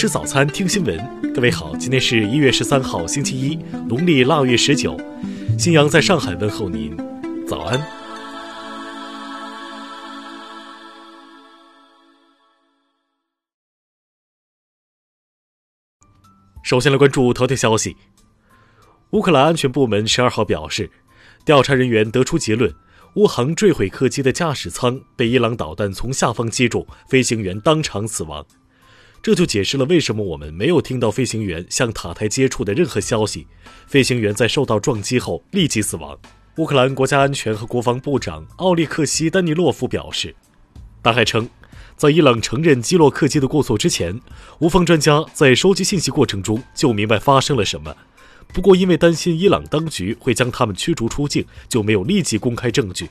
吃早餐，听新闻。各位好，今天是一月十三号，星期一，农历腊月十九。新阳在上海问候您，早安。首先来关注头条消息。乌克兰安全部门十二号表示，调查人员得出结论，乌航坠毁客机的驾驶舱被伊朗导弹从下方击中，飞行员当场死亡。这就解释了为什么我们没有听到飞行员向塔台接触的任何消息。飞行员在受到撞击后立即死亡。乌克兰国家安全和国防部长奥列克西·丹尼洛夫表示，他还称，在伊朗承认击落客机的过错之前，乌方专家在收集信息过程中就明白发生了什么。不过，因为担心伊朗当局会将他们驱逐出境，就没有立即公开证据。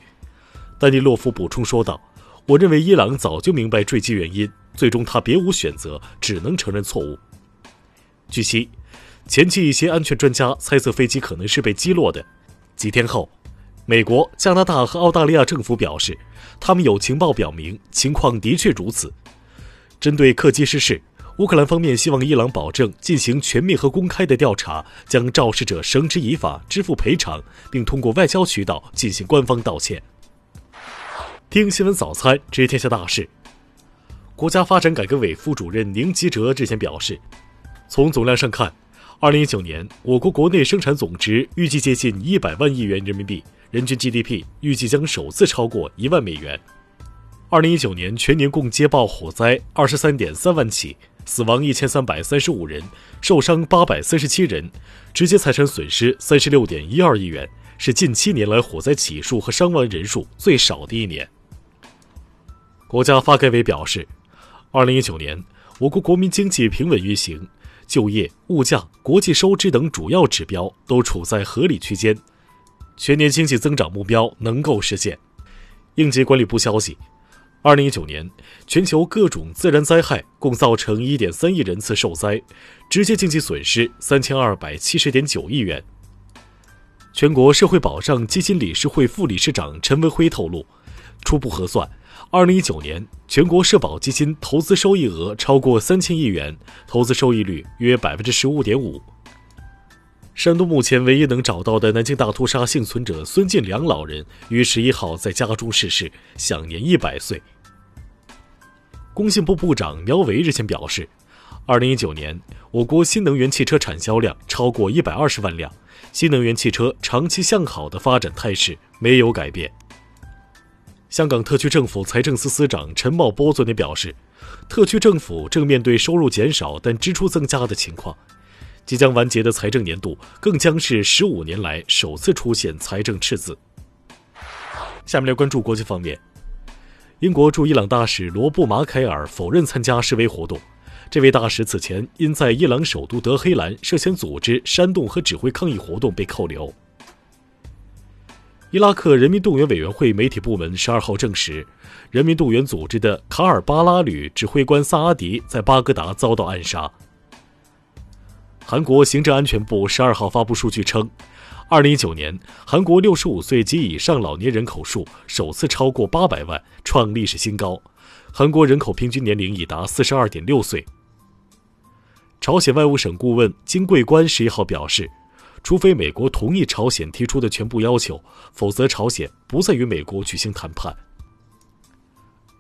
丹尼洛夫补充说道：“我认为伊朗早就明白坠机原因。”最终，他别无选择，只能承认错误。据悉，前期一些安全专家猜测飞机可能是被击落的。几天后，美国、加拿大和澳大利亚政府表示，他们有情报表明情况的确如此。针对客机失事，乌克兰方面希望伊朗保证进行全面和公开的调查，将肇事者绳之以法，支付赔偿，并通过外交渠道进行官方道歉。听新闻早餐，知天下大事。国家发展改革委副主任宁吉喆日前表示，从总量上看，2019年我国国内生产总值预计接近100万亿元人民币，人均 GDP 预计将首次超过一万美元。2019年全年共接报火灾23.3万起，死亡1335人，受伤847人，直接财产损失36.12亿元，是近七年来火灾起数和伤亡人数最少的一年。国家发改委表示。二零一九年，我国国民经济平稳运行，就业、物价、国际收支等主要指标都处在合理区间，全年经济增长目标能够实现。应急管理部消息，二零一九年全球各种自然灾害共造成一点三亿人次受灾，直接经济损失三千二百七十点九亿元。全国社会保障基金理事会副理事长陈文辉透露，初步核算。二零一九年，全国社保基金投资收益额超过三千亿元，投资收益率约百分之十五点五。山东目前唯一能找到的南京大屠杀幸存者孙进良老人于十一号在家中逝世，享年一百岁。工信部部长苗圩日前表示，二零一九年我国新能源汽车产销量超过一百二十万辆，新能源汽车长期向好的发展态势没有改变。香港特区政府财政司司长陈茂波昨天表示，特区政府正面对收入减少但支出增加的情况，即将完结的财政年度更将是十五年来首次出现财政赤字。下面来关注国际方面，英国驻伊朗大使罗布·马凯尔否认参加示威活动，这位大使此前因在伊朗首都德黑兰涉嫌组织煽动和指挥抗议活动被扣留。伊拉克人民动员委员会媒体部门十二号证实，人民动员组织的卡尔巴拉旅指挥官萨阿迪在巴格达遭到暗杀。韩国行政安全部十二号发布数据称，二零一九年韩国六十五岁及以上老年人口数首次超过八百万，创历史新高。韩国人口平均年龄已达四十二点六岁。朝鲜外务省顾问金桂官十一号表示。除非美国同意朝鲜提出的全部要求，否则朝鲜不再与美国举行谈判。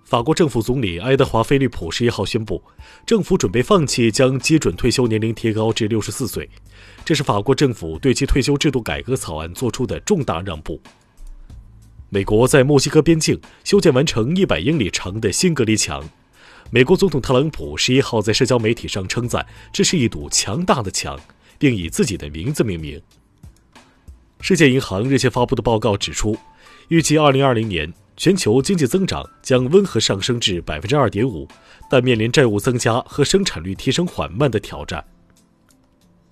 法国政府总理爱德华·菲利普十一号宣布，政府准备放弃将基准退休年龄提高至六十四岁，这是法国政府对其退休制度改革草案做出的重大让步。美国在墨西哥边境修建完成一百英里长的新隔离墙，美国总统特朗普十一号在社交媒体上称赞这是一堵强大的墙。并以自己的名字命名。世界银行日前发布的报告指出，预计2020年全球经济增长将温和上升至百分之二点五，但面临债务增加和生产率提升缓慢的挑战。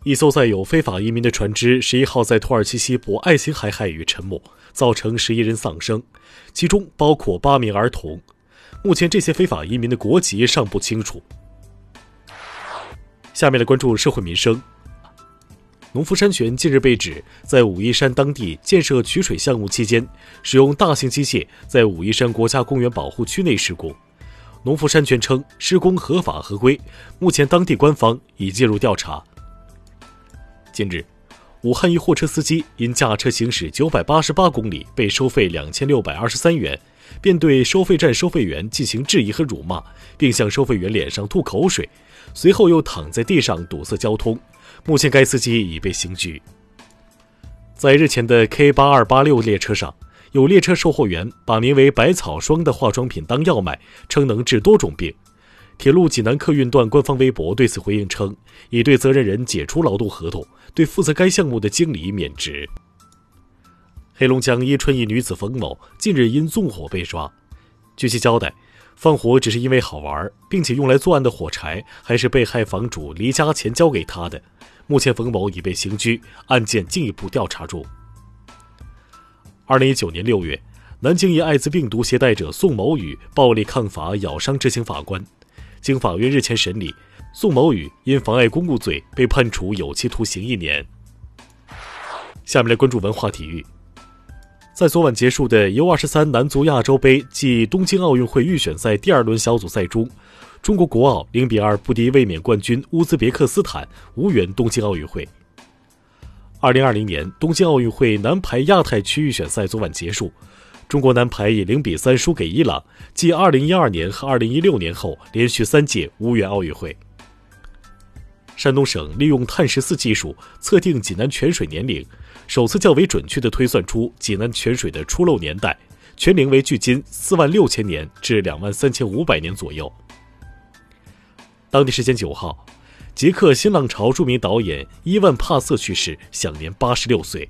一艘载有非法移民的船只十一号在土耳其西部爱琴海海域沉没，造成十一人丧生，其中包括八名儿童。目前，这些非法移民的国籍尚不清楚。下面来关注社会民生。农夫山泉近日被指在武夷山当地建设取水项目期间，使用大型机械在武夷山国家公园保护区内施工。农夫山泉称施工合法合规，目前当地官方已介入调查。近日，武汉一货车司机因驾车行驶九百八十八公里被收费两千六百二十三元，便对收费站收费员进行质疑和辱骂，并向收费员脸上吐口水，随后又躺在地上堵塞交通。目前该司机已被刑拘。在日前的 K 八二八六列车上。有列车售货员把名为“百草霜”的化妆品当药卖，称能治多种病。铁路济南客运段官方微博对此回应称，已对责任人解除劳动合同，对负责该项目的经理免职。黑龙江伊春一女子冯某近日因纵火被抓，据其交代，放火只是因为好玩，并且用来作案的火柴还是被害房主离家前交给他的。目前冯某已被刑拘，案件进一步调查中。二零一九年六月，南京一艾滋病毒携带者宋某宇暴力抗法咬伤执行法官，经法院日前审理，宋某宇因妨碍公务罪被判处有期徒刑一年。下面来关注文化体育，在昨晚结束的 U 二十三男足亚洲杯暨东京奥运会预选赛第二轮小组赛中，中国国奥零比二不敌卫冕冠军乌兹别克斯坦，无缘东京奥运会。二零二零年东京奥运会男排亚太区预选赛昨晚结束，中国男排以零比三输给伊朗，继二零一二年和二零一六年后，连续三届无缘奥运会。山东省利用碳十四技术测定济南泉水年龄，首次较为准确地推算出济南泉水的出漏年代，泉龄为距今四万六千年至两万三千五百年左右。当地时间九号。捷克新浪潮著名导演伊万·帕瑟去世，享年八十六岁。